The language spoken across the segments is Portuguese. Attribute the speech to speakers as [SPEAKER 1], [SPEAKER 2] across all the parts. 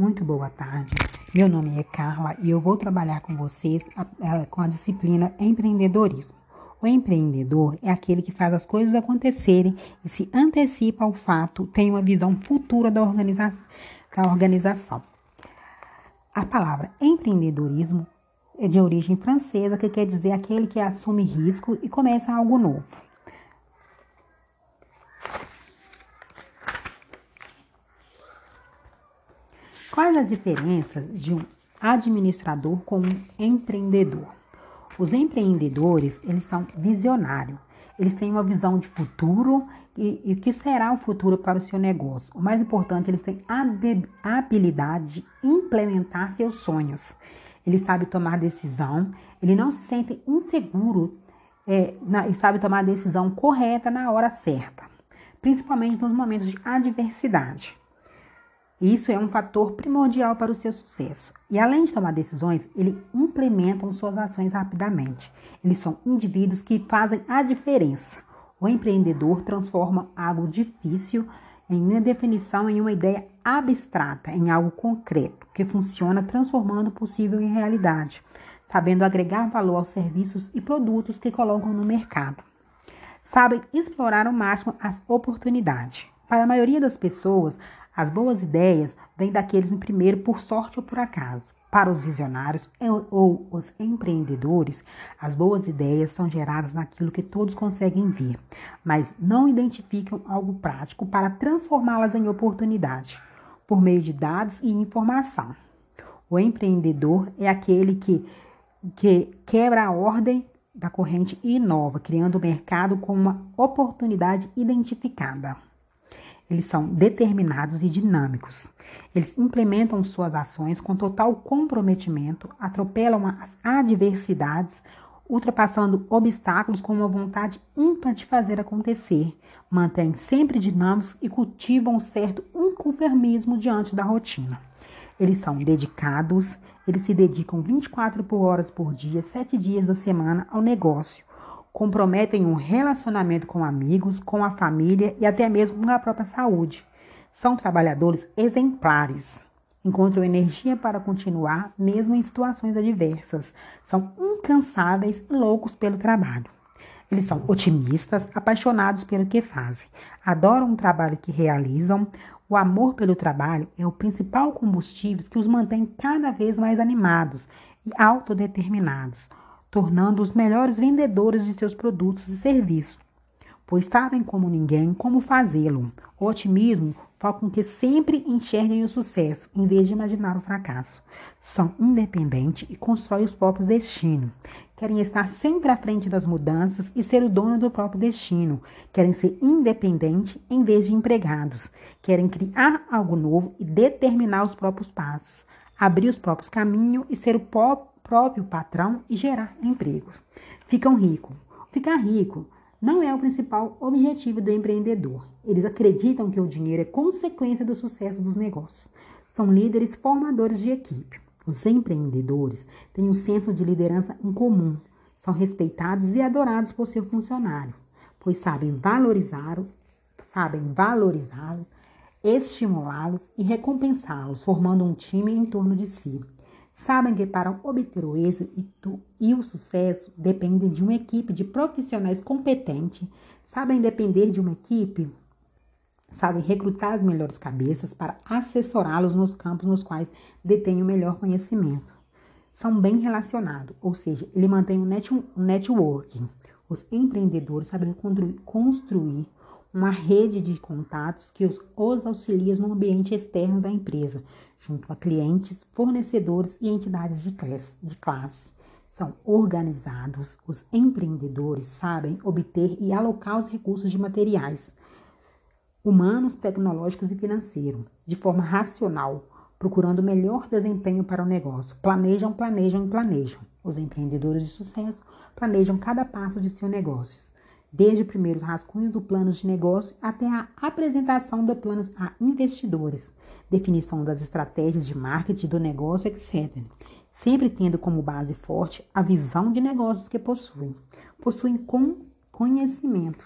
[SPEAKER 1] Muito boa tarde. Meu nome é Carla e eu vou trabalhar com vocês com a disciplina empreendedorismo. O empreendedor é aquele que faz as coisas acontecerem e se antecipa ao fato, tem uma visão futura da, organiza da organização. A palavra empreendedorismo é de origem francesa, que quer dizer aquele que assume risco e começa algo novo. Quais as diferenças de um administrador com um empreendedor? Os empreendedores, eles são visionários. Eles têm uma visão de futuro e, o que será o futuro para o seu negócio. O mais importante, eles têm a habilidade de implementar seus sonhos. Ele sabe tomar decisão, ele não se sente inseguro é, na, e sabe tomar a decisão correta na hora certa, principalmente nos momentos de adversidade. Isso é um fator primordial para o seu sucesso. E além de tomar decisões, eles implementam suas ações rapidamente. Eles são indivíduos que fazem a diferença. O empreendedor transforma algo difícil em uma definição em uma ideia abstrata, em algo concreto, que funciona transformando o possível em realidade, sabendo agregar valor aos serviços e produtos que colocam no mercado. Sabem explorar ao máximo as oportunidades. Para a maioria das pessoas, as boas ideias vêm daqueles, primeiro, por sorte ou por acaso. Para os visionários ou os empreendedores, as boas ideias são geradas naquilo que todos conseguem ver, mas não identificam algo prático para transformá-las em oportunidade, por meio de dados e informação. O empreendedor é aquele que, que quebra a ordem da corrente e inova, criando o mercado com uma oportunidade identificada. Eles são determinados e dinâmicos. Eles implementam suas ações com total comprometimento, atropelam as adversidades, ultrapassando obstáculos com uma vontade ímpar de fazer acontecer, mantêm sempre dinâmicos e cultivam um certo inconformismo diante da rotina. Eles são dedicados, eles se dedicam 24 horas por dia, 7 dias da semana ao negócio, comprometem um relacionamento com amigos, com a família e até mesmo com a própria saúde. São trabalhadores exemplares. Encontram energia para continuar, mesmo em situações adversas. São incansáveis e loucos pelo trabalho. Eles são otimistas, apaixonados pelo que fazem, adoram o trabalho que realizam. O amor pelo trabalho é o principal combustível que os mantém cada vez mais animados e autodeterminados tornando os melhores vendedores de seus produtos e serviços, pois sabem como ninguém como fazê-lo. O otimismo faz com que sempre enxerguem o sucesso, em vez de imaginar o fracasso. São independentes e constroem os próprios destinos. Querem estar sempre à frente das mudanças e ser o dono do próprio destino. Querem ser independentes em vez de empregados. Querem criar algo novo e determinar os próprios passos. Abrir os próprios caminhos e ser o próprio próprio patrão e gerar empregos. Ficam ricos. Ficar rico não é o principal objetivo do empreendedor. Eles acreditam que o dinheiro é consequência do sucesso dos negócios. São líderes formadores de equipe. Os empreendedores têm um senso de liderança em comum. São respeitados e adorados por seu funcionário, pois sabem valorizá-los, sabem valorizá-los, estimulá-los e recompensá-los, formando um time em torno de si. Sabem que para obter o êxito e o sucesso dependem de uma equipe de profissionais competentes, sabem depender de uma equipe, sabem recrutar as melhores cabeças para assessorá-los nos campos nos quais detêm o melhor conhecimento. São bem relacionados, ou seja, ele mantém um networking. Os empreendedores sabem construir uma rede de contatos que os, os auxilia no ambiente externo da empresa, junto a clientes, fornecedores e entidades de classe. São organizados, os empreendedores sabem obter e alocar os recursos de materiais, humanos, tecnológicos e financeiros, de forma racional, procurando o melhor desempenho para o negócio. Planejam, planejam e planejam. Os empreendedores de sucesso planejam cada passo de seus negócios desde o primeiro rascunho do plano de negócio até a apresentação do plano a investidores, definição das estratégias de marketing do negócio, etc. Sempre tendo como base forte a visão de negócios que possuem. Possuem conhecimento.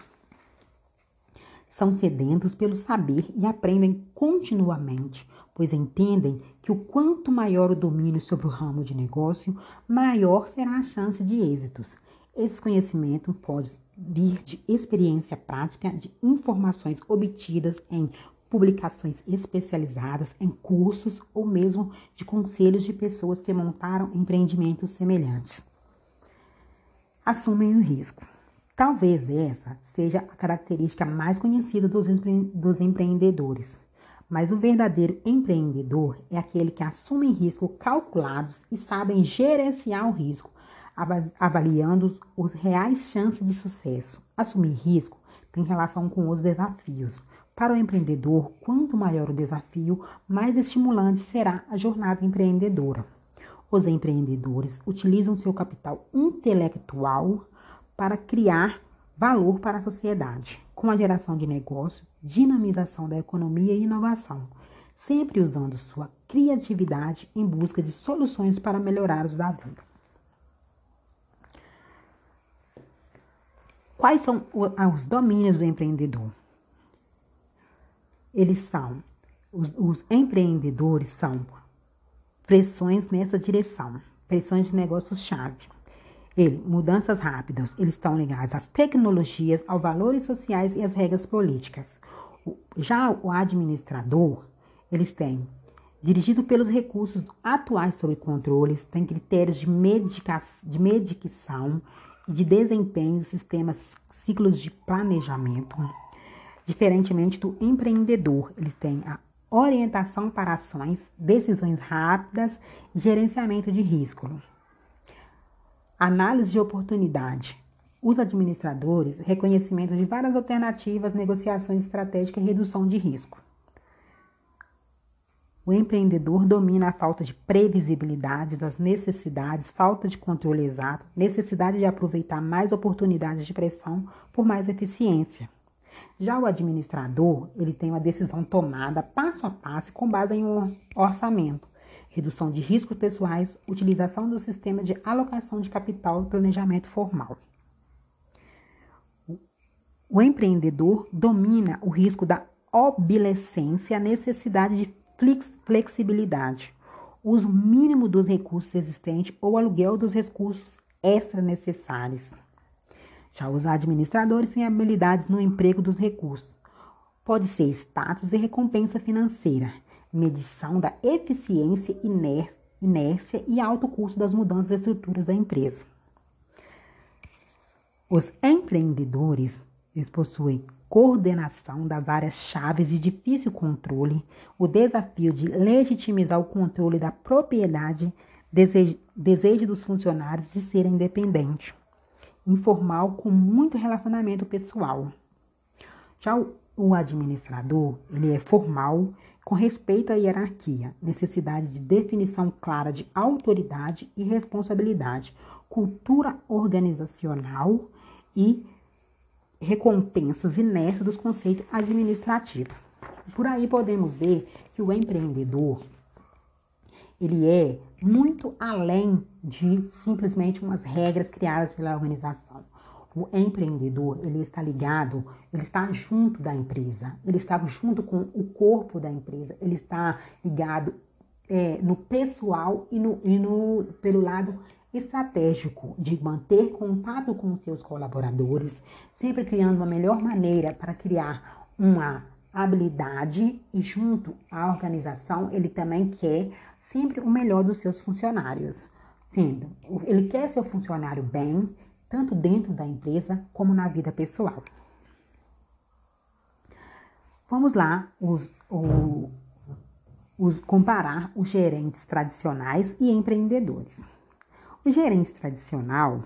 [SPEAKER 1] São sedentos pelo saber e aprendem continuamente, pois entendem que o quanto maior o domínio sobre o ramo de negócio, maior será a chance de êxitos. Esse conhecimento pode vir de experiência prática, de informações obtidas em publicações especializadas, em cursos ou mesmo de conselhos de pessoas que montaram empreendimentos semelhantes. Assumem o risco. Talvez essa seja a característica mais conhecida dos, empre dos empreendedores. Mas o verdadeiro empreendedor é aquele que assume riscos calculados e sabem gerenciar o risco, avaliando os reais chances de sucesso. Assumir risco tem relação com os desafios. Para o empreendedor, quanto maior o desafio, mais estimulante será a jornada empreendedora. Os empreendedores utilizam seu capital intelectual para criar valor para a sociedade, com a geração de negócio, dinamização da economia e inovação, sempre usando sua criatividade em busca de soluções para melhorar os da vida. Quais são os domínios do empreendedor? Eles são, os, os empreendedores são pressões nessa direção, pressões de negócios-chave. Ele, mudanças rápidas, eles estão ligados às tecnologias, aos valores sociais e às regras políticas. Já o administrador, eles têm dirigido pelos recursos atuais sobre controles, tem critérios de, medica de medicação de desempenho, sistemas, ciclos de planejamento. Diferentemente do empreendedor, eles têm a orientação para ações, decisões rápidas gerenciamento de risco. Análise de oportunidade. Os administradores, reconhecimento de várias alternativas, negociações estratégicas e redução de risco. O empreendedor domina a falta de previsibilidade das necessidades, falta de controle exato, necessidade de aproveitar mais oportunidades de pressão por mais eficiência. Já o administrador, ele tem uma decisão tomada passo a passo com base em um orçamento, redução de riscos pessoais, utilização do sistema de alocação de capital e planejamento formal. O empreendedor domina o risco da obsolescência, a necessidade de flexibilidade, uso mínimo dos recursos existentes ou aluguel dos recursos extra necessários. Já os administradores têm habilidades no emprego dos recursos. Pode ser status e recompensa financeira, medição da eficiência, inércia e alto custo das mudanças de estruturas da empresa. Os empreendedores possuem coordenação das áreas chaves de difícil controle, o desafio de legitimizar o controle da propriedade, desejo, desejo dos funcionários de serem independentes informal com muito relacionamento pessoal. Já o, o administrador, ele é formal, com respeito à hierarquia, necessidade de definição clara de autoridade e responsabilidade, cultura organizacional e recompensas inércias dos conceitos administrativos. Por aí podemos ver que o empreendedor ele é muito além de simplesmente umas regras criadas pela organização. O empreendedor, ele está ligado, ele está junto da empresa, ele está junto com o corpo da empresa, ele está ligado é, no pessoal e, no, e no, pelo lado estratégico de manter contato com seus colaboradores, sempre criando uma melhor maneira para criar uma habilidade e junto à organização ele também quer sempre o melhor dos seus funcionários. Sendo, ele quer seu funcionário bem, tanto dentro da empresa como na vida pessoal. Vamos lá os, o, os, comparar os gerentes tradicionais e empreendedores. O gerente tradicional,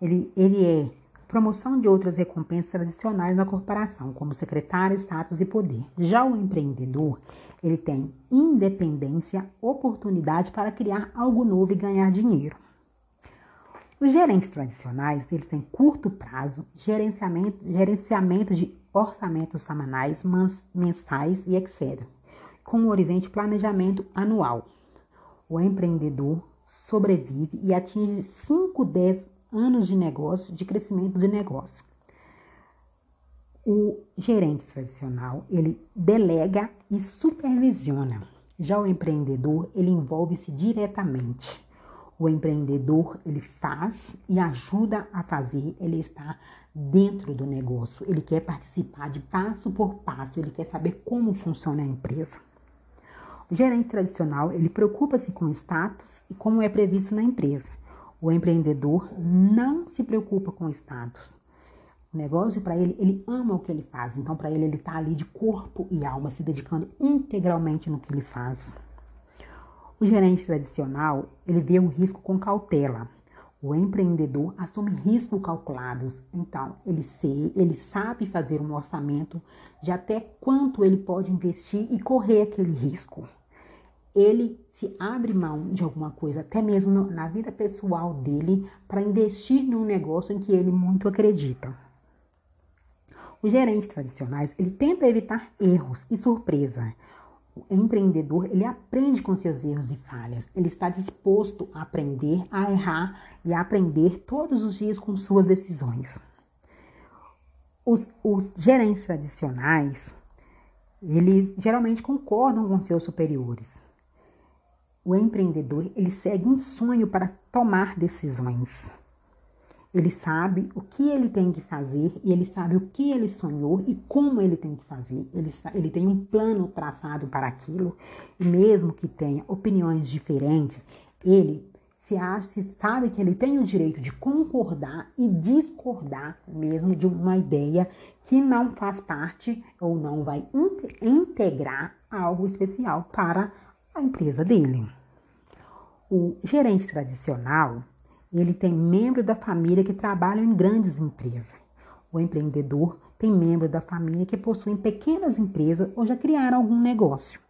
[SPEAKER 1] ele, ele é promoção de outras recompensas tradicionais na corporação, como secretário, status e poder. Já o empreendedor, ele tem independência, oportunidade para criar algo novo e ganhar dinheiro. Os gerentes tradicionais, eles têm curto prazo, gerenciamento, gerenciamento de orçamentos semanais, mensais e etc., com horizonte planejamento anual. O empreendedor sobrevive e atinge 5, 10 anos de negócio, de crescimento de negócio. O gerente tradicional, ele delega e supervisiona. Já o empreendedor, ele envolve-se diretamente. O empreendedor, ele faz e ajuda a fazer, ele está dentro do negócio, ele quer participar de passo por passo, ele quer saber como funciona a empresa. Gerente tradicional, ele preocupa-se com status e como é previsto na empresa. O empreendedor não se preocupa com status. O negócio para ele, ele ama o que ele faz. Então, para ele, ele está ali de corpo e alma, se dedicando integralmente no que ele faz. O gerente tradicional, ele vê o risco com cautela. O empreendedor assume riscos calculados. Então, ele, se, ele sabe fazer um orçamento de até quanto ele pode investir e correr aquele risco. Ele se abre mão de alguma coisa, até mesmo na vida pessoal dele, para investir num negócio em que ele muito acredita. Os gerentes tradicionais, ele tenta evitar erros e surpresa. O empreendedor, ele aprende com seus erros e falhas. Ele está disposto a aprender, a errar e a aprender todos os dias com suas decisões. Os, os gerentes tradicionais, eles geralmente concordam com seus superiores. O empreendedor, ele segue um sonho para tomar decisões. Ele sabe o que ele tem que fazer e ele sabe o que ele sonhou e como ele tem que fazer. Ele, ele tem um plano traçado para aquilo e mesmo que tenha opiniões diferentes, ele se acha, sabe que ele tem o direito de concordar e discordar mesmo de uma ideia que não faz parte ou não vai integrar algo especial para a empresa dele. O gerente tradicional ele tem membro da família que trabalham em grandes empresas. O empreendedor tem membro da família que possuem pequenas empresas ou já criaram algum negócio.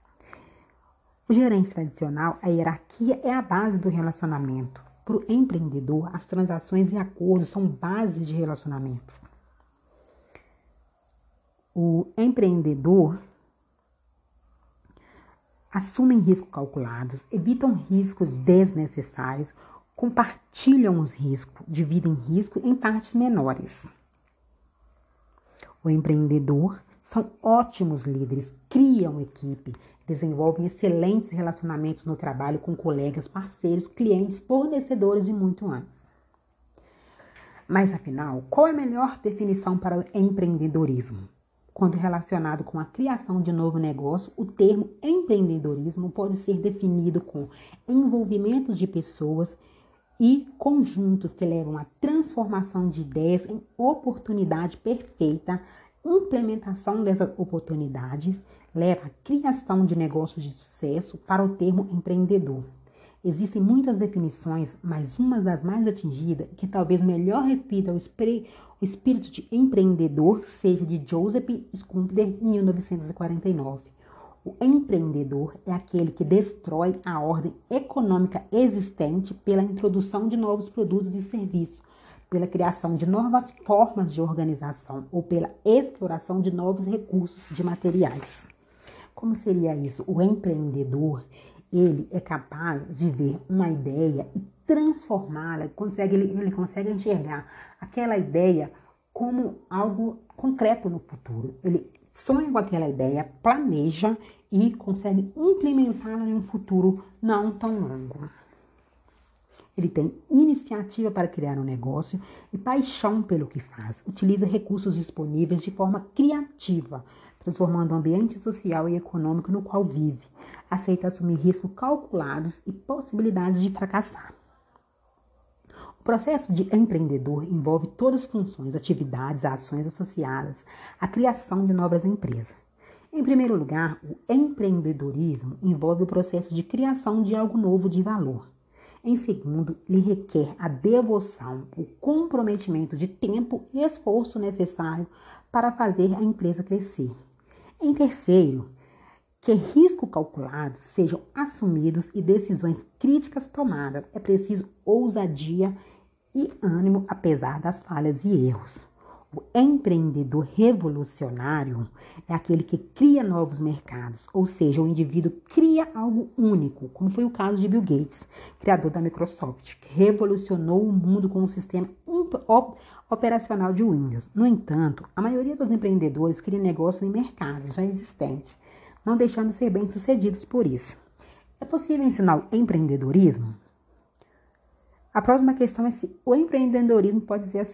[SPEAKER 1] O gerente tradicional, a hierarquia é a base do relacionamento. Para o empreendedor, as transações e acordos são bases de relacionamento. O empreendedor assumem riscos calculados, evitam riscos desnecessários, compartilham os riscos, dividem risco em partes menores. O empreendedor são ótimos líderes, criam equipe, desenvolvem excelentes relacionamentos no trabalho com colegas, parceiros, clientes, fornecedores e muito mais. Mas afinal, qual é a melhor definição para o empreendedorismo? Quando relacionado com a criação de novo negócio, o termo empreendedorismo pode ser definido com envolvimentos de pessoas e conjuntos que levam à transformação de ideias em oportunidade perfeita, implementação dessas oportunidades leva à criação de negócios de sucesso para o termo empreendedor. Existem muitas definições, mas uma das mais atingidas, que talvez melhor reflita o, espírito de empreendedor, seja de Joseph Schumpeter, em 1949. O empreendedor é aquele que destrói a ordem econômica existente pela introdução de novos produtos e serviços, pela criação de novas formas de organização ou pela exploração de novos recursos de materiais. Como seria isso? O empreendedor, ele é capaz de ver uma ideia e transformá-la, consegue, ele, ele consegue enxergar aquela ideia como algo concreto no futuro. Ele sonha com aquela ideia, planeja e consegue implementá-la em um futuro não tão longo. Ele tem iniciativa para criar um negócio e paixão pelo que faz. Utiliza recursos disponíveis de forma criativa, transformando o ambiente social e econômico no qual vive. Aceita assumir riscos calculados e possibilidades de fracassar. O processo de empreendedor envolve todas as funções, atividades, ações associadas à criação de novas empresas. Em primeiro lugar, o empreendedorismo envolve o processo de criação de algo novo de valor. Em segundo, lhe requer a devoção, o comprometimento de tempo e esforço necessário para fazer a empresa crescer. Em terceiro, que riscos calculados sejam assumidos e decisões críticas tomadas. É preciso ousadia e ânimo apesar das falhas e erros. O empreendedor revolucionário é aquele que cria novos mercados, ou seja, o indivíduo cria algo único, como foi o caso de Bill Gates, criador da Microsoft, que revolucionou o mundo com o sistema operacional de Windows. No entanto, a maioria dos empreendedores cria negócios em mercados já existentes, não deixando de ser bem-sucedidos por isso. É possível ensinar o empreendedorismo? A próxima questão é se o empreendedorismo pode ser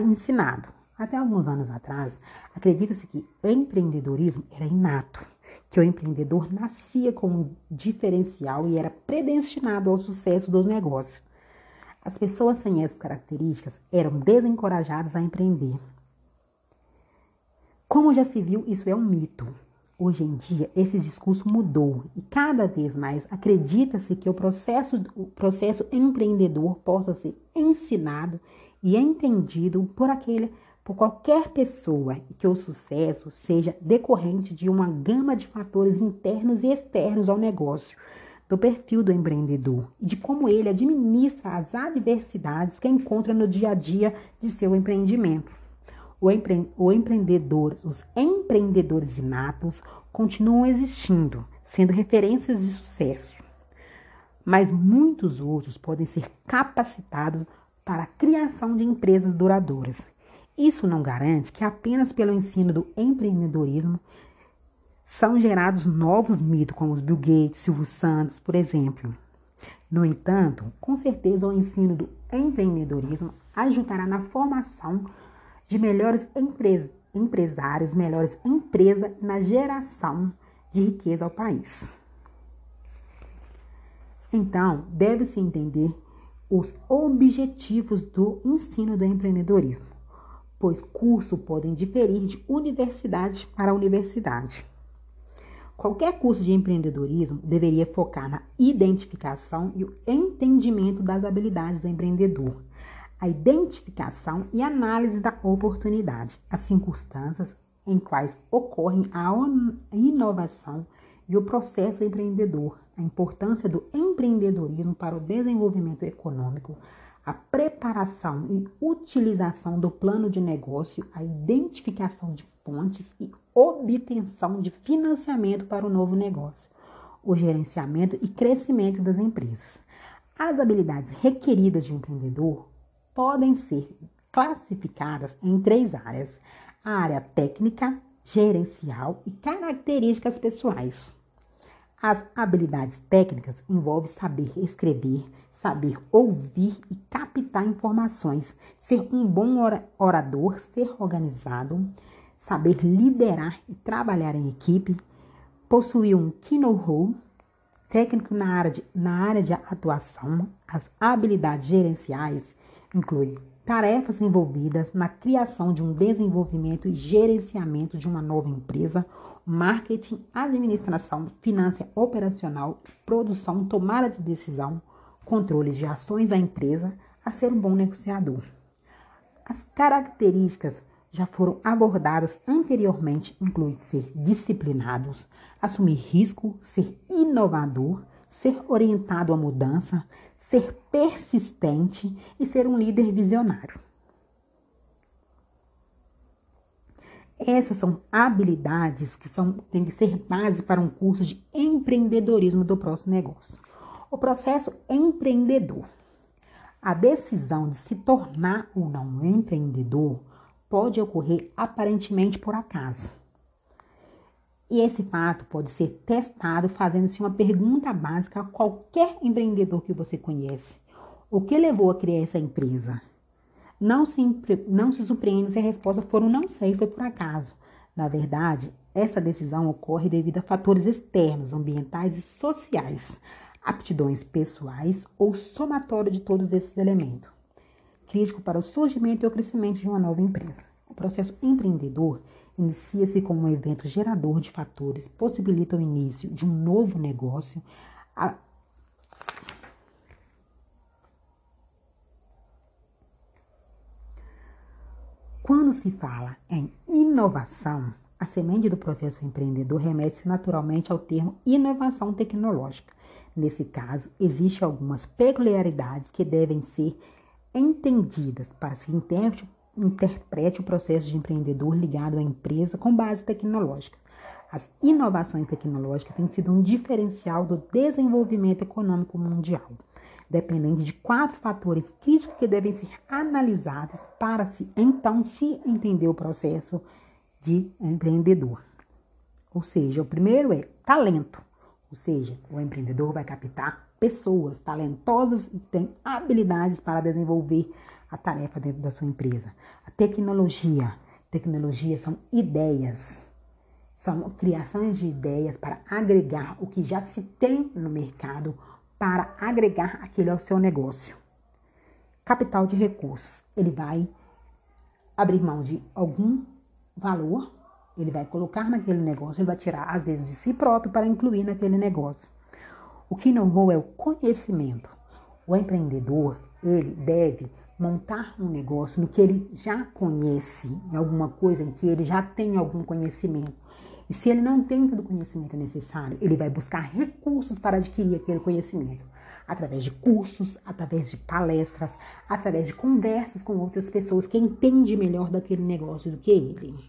[SPEAKER 1] ensinado. Até alguns anos atrás, acredita-se que o empreendedorismo era inato, que o empreendedor nascia com um diferencial e era predestinado ao sucesso dos negócios. As pessoas sem essas características eram desencorajadas a empreender. Como já se viu, isso é um mito. Hoje em dia, esse discurso mudou e cada vez mais acredita-se que o processo, o processo empreendedor possa ser ensinado e entendido por aquele por qualquer pessoa e que o sucesso seja decorrente de uma gama de fatores internos e externos ao negócio, do perfil do empreendedor e de como ele administra as adversidades que encontra no dia a dia de seu empreendimento. O, empre o empreendedor, os empreendedores inatos continuam existindo, sendo referências de sucesso. Mas muitos outros podem ser capacitados para a criação de empresas duradouras isso não garante que apenas pelo ensino do empreendedorismo são gerados novos mitos, como os Bill Gates, Silvio Santos, por exemplo. No entanto, com certeza o ensino do empreendedorismo ajudará na formação de melhores empres empresários, melhores empresas na geração de riqueza ao país. Então, deve-se entender os objetivos do ensino do empreendedorismo pois curso podem diferir de universidade para universidade. Qualquer curso de empreendedorismo deveria focar na identificação e o entendimento das habilidades do empreendedor, a identificação e análise da oportunidade, as circunstâncias em quais ocorrem a inovação e o processo empreendedor, a importância do empreendedorismo para o desenvolvimento econômico, a preparação e utilização do plano de negócio, a identificação de fontes e obtenção de financiamento para o novo negócio, o gerenciamento e crescimento das empresas. As habilidades requeridas de um empreendedor podem ser classificadas em três áreas: a área técnica, gerencial e características pessoais. As habilidades técnicas envolvem saber escrever, saber ouvir e captar informações, ser um bom orador, ser organizado, saber liderar e trabalhar em equipe, possuir um know-how técnico na área, de, na área de atuação, as habilidades gerenciais incluem tarefas envolvidas na criação de um desenvolvimento e gerenciamento de uma nova empresa, marketing, administração, finança operacional, produção, tomada de decisão, controles de ações da empresa, a ser um bom negociador. As características já foram abordadas anteriormente, incluem ser disciplinados, assumir risco, ser inovador, ser orientado à mudança, ser persistente e ser um líder visionário. Essas são habilidades que são, têm que ser base para um curso de empreendedorismo do próximo negócio. O processo empreendedor. A decisão de se tornar ou não empreendedor pode ocorrer aparentemente por acaso. E esse fato pode ser testado fazendo-se uma pergunta básica a qualquer empreendedor que você conhece. O que levou a criar essa empresa? Não se, não se surpreenda se a resposta for um não sei, foi por acaso. Na verdade, essa decisão ocorre devido a fatores externos, ambientais e sociais, aptidões pessoais ou somatório de todos esses elementos. Crítico para o surgimento e o crescimento de uma nova empresa. O processo empreendedor inicia-se como um evento gerador de fatores, possibilita o início de um novo negócio. A... Quando se fala em inovação, a semente do processo empreendedor remete naturalmente ao termo inovação tecnológica. Nesse caso, existem algumas peculiaridades que devem ser entendidas para se interprete o processo de empreendedor ligado à empresa com base tecnológica. As inovações tecnológicas têm sido um diferencial do desenvolvimento econômico mundial, dependente de quatro fatores críticos que devem ser analisados para se então se entender o processo de empreendedor. Ou seja, o primeiro é talento, ou seja, o empreendedor vai captar pessoas talentosas e têm habilidades para desenvolver a tarefa dentro da sua empresa. A tecnologia, tecnologia são ideias são criações de ideias para agregar o que já se tem no mercado para agregar aquilo ao seu negócio. Capital de recursos. Ele vai abrir mão de algum valor, ele vai colocar naquele negócio, ele vai tirar às vezes de si próprio para incluir naquele negócio. O que não é o conhecimento. O empreendedor, ele deve montar um negócio no que ele já conhece, em alguma coisa em que ele já tem algum conhecimento e se ele não tem todo o conhecimento necessário, ele vai buscar recursos para adquirir aquele conhecimento. Através de cursos, através de palestras, através de conversas com outras pessoas que entendem melhor daquele negócio do que ele.